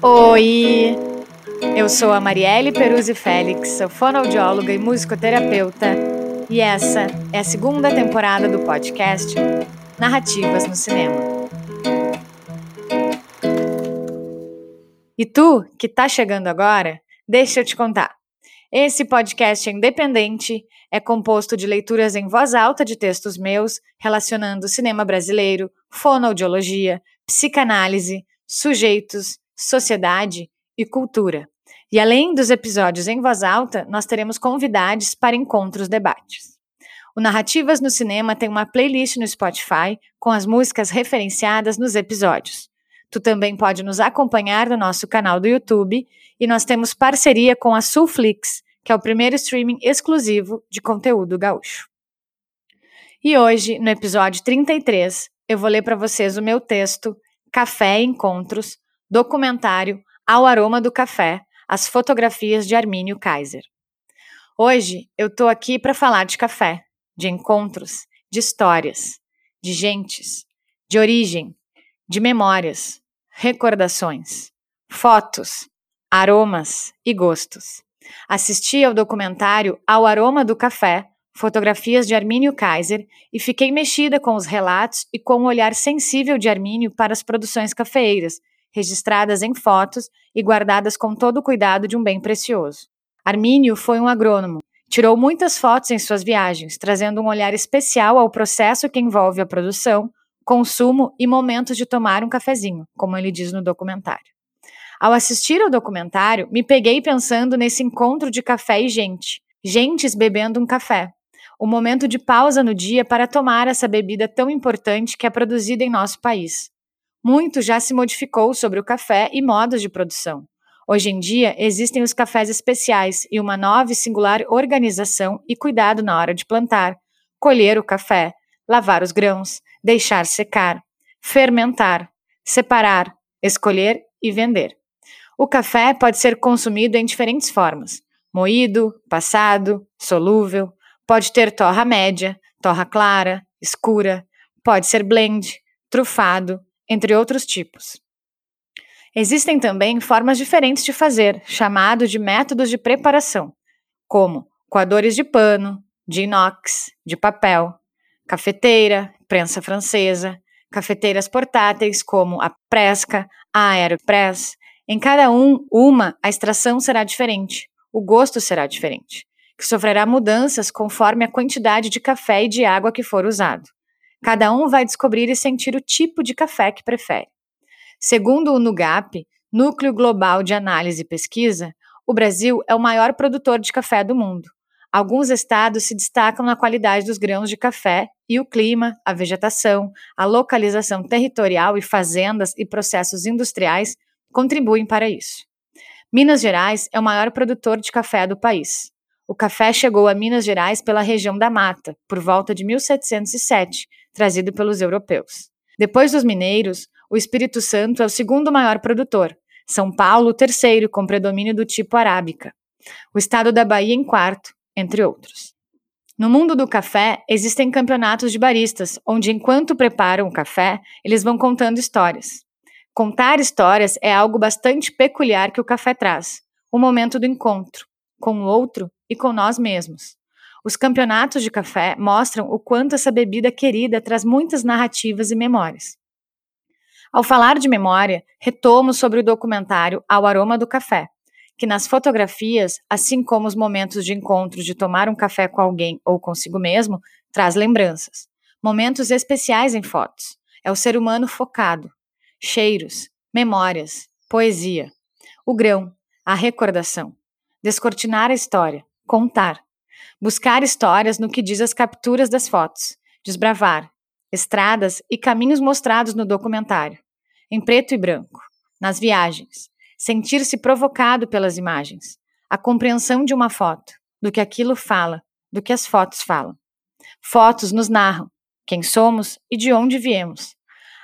Oi! Eu sou a Marielle Peruzzi Félix, sou fonoaudióloga e musicoterapeuta, e essa é a segunda temporada do podcast Narrativas no Cinema. E tu, que tá chegando agora, deixa eu te contar. Esse podcast é independente, é composto de leituras em voz alta de textos meus relacionando cinema brasileiro, fonoaudiologia, psicanálise, sujeitos, sociedade e cultura. E além dos episódios em voz alta, nós teremos convidados para encontros debates. O Narrativas no Cinema tem uma playlist no Spotify com as músicas referenciadas nos episódios. Tu também pode nos acompanhar no nosso canal do YouTube e nós temos parceria com a Sulflix, que é o primeiro streaming exclusivo de conteúdo gaúcho. E hoje, no episódio 33, eu vou ler para vocês o meu texto Café e Encontros, documentário Ao Aroma do Café, as fotografias de Armínio Kaiser. Hoje eu tô aqui para falar de café, de encontros, de histórias, de gentes, de origem, de memórias, recordações, fotos, aromas e gostos. Assisti ao documentário Ao Aroma do Café, fotografias de Armínio Kaiser, e fiquei mexida com os relatos e com o olhar sensível de Armínio para as produções cafeeiras, registradas em fotos e guardadas com todo o cuidado de um bem precioso. Armínio foi um agrônomo. Tirou muitas fotos em suas viagens, trazendo um olhar especial ao processo que envolve a produção, consumo e momentos de tomar um cafezinho, como ele diz no documentário. Ao assistir ao documentário, me peguei pensando nesse encontro de café e gente, gentes bebendo um café. O um momento de pausa no dia para tomar essa bebida tão importante que é produzida em nosso país. Muito já se modificou sobre o café e modos de produção. Hoje em dia, existem os cafés especiais e uma nova e singular organização e cuidado na hora de plantar, colher o café, lavar os grãos, deixar secar, fermentar, separar, escolher e vender. O café pode ser consumido em diferentes formas: moído, passado, solúvel, pode ter torra média, torra clara, escura, pode ser blend, trufado, entre outros tipos. Existem também formas diferentes de fazer, chamado de métodos de preparação, como coadores de pano, de inox, de papel, cafeteira, prensa francesa, cafeteiras portáteis como a Presca, a Aeropress, em cada um, uma, a extração será diferente, o gosto será diferente, que sofrerá mudanças conforme a quantidade de café e de água que for usado. Cada um vai descobrir e sentir o tipo de café que prefere. Segundo o NUGAP, Núcleo Global de Análise e Pesquisa, o Brasil é o maior produtor de café do mundo. Alguns estados se destacam na qualidade dos grãos de café e o clima, a vegetação, a localização territorial e fazendas e processos industriais contribuem para isso. Minas Gerais é o maior produtor de café do país. O café chegou a Minas Gerais pela região da Mata, por volta de 1707, trazido pelos europeus. Depois dos mineiros, o Espírito Santo é o segundo maior produtor, São Paulo, o terceiro, com predomínio do tipo arábica. O estado da Bahia em quarto, entre outros. No mundo do café, existem campeonatos de baristas, onde, enquanto preparam o café, eles vão contando histórias. Contar histórias é algo bastante peculiar que o café traz, o momento do encontro, com o outro e com nós mesmos. Os campeonatos de café mostram o quanto essa bebida querida traz muitas narrativas e memórias. Ao falar de memória, retomo sobre o documentário Ao Aroma do Café, que nas fotografias, assim como os momentos de encontro de tomar um café com alguém ou consigo mesmo, traz lembranças. Momentos especiais em fotos. É o ser humano focado, cheiros, memórias, poesia. O grão, a recordação. Descortinar a história, contar. Buscar histórias no que diz as capturas das fotos. Desbravar. Estradas e caminhos mostrados no documentário. Em preto e branco. Nas viagens. Sentir-se provocado pelas imagens. A compreensão de uma foto. Do que aquilo fala. Do que as fotos falam. Fotos nos narram quem somos e de onde viemos.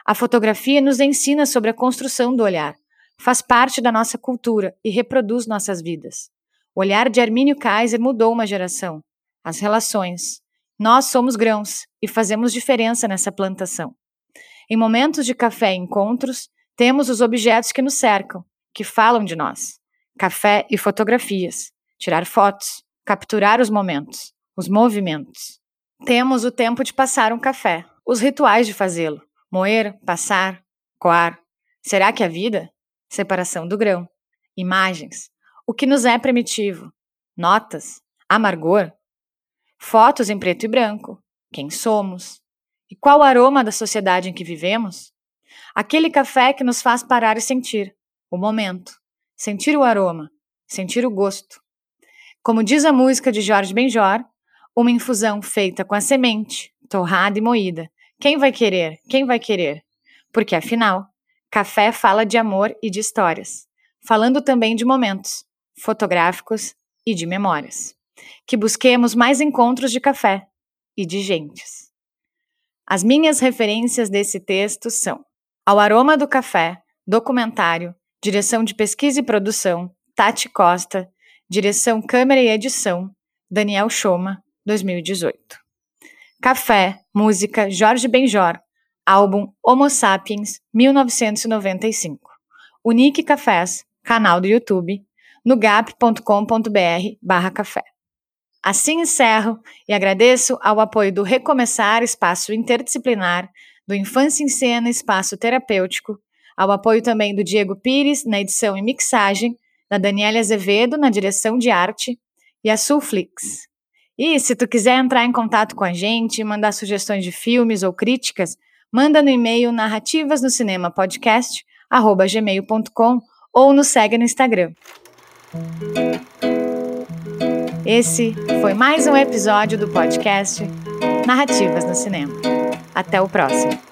A fotografia nos ensina sobre a construção do olhar, faz parte da nossa cultura e reproduz nossas vidas. O olhar de Armínio Kaiser mudou uma geração. As relações. Nós somos grãos e fazemos diferença nessa plantação. Em momentos de café e encontros, temos os objetos que nos cercam, que falam de nós. Café e fotografias, tirar fotos, capturar os momentos, os movimentos. Temos o tempo de passar um café, os rituais de fazê-lo, moer, passar, coar. Será que a vida? Separação do grão. Imagens. O que nos é primitivo? Notas? Amargor? Fotos em preto e branco. Quem somos? E qual o aroma da sociedade em que vivemos? Aquele café que nos faz parar e sentir o momento, sentir o aroma, sentir o gosto. Como diz a música de Jorge Benjor, uma infusão feita com a semente, torrada e moída. Quem vai querer? Quem vai querer? Porque afinal, café fala de amor e de histórias, falando também de momentos fotográficos e de memórias. Que busquemos mais encontros de café e de gentes. As minhas referências desse texto são Ao Aroma do Café, documentário, direção de pesquisa e produção, Tati Costa, direção, câmera e edição, Daniel Choma, 2018. Café, música, Jorge Benjor, álbum Homo Sapiens, 1995. Unique Cafés, canal do YouTube, no gap.com.br barra café. Assim encerro e agradeço ao apoio do Recomeçar Espaço Interdisciplinar, do Infância em Cena Espaço Terapêutico, ao apoio também do Diego Pires na edição e mixagem, da Daniela Azevedo na direção de arte e a Sulflix. E se tu quiser entrar em contato com a gente, mandar sugestões de filmes ou críticas, manda no e-mail narrativasnocinemapodcast@gmail.com ou nos segue no Instagram. Esse foi mais um episódio do podcast Narrativas no Cinema. Até o próximo.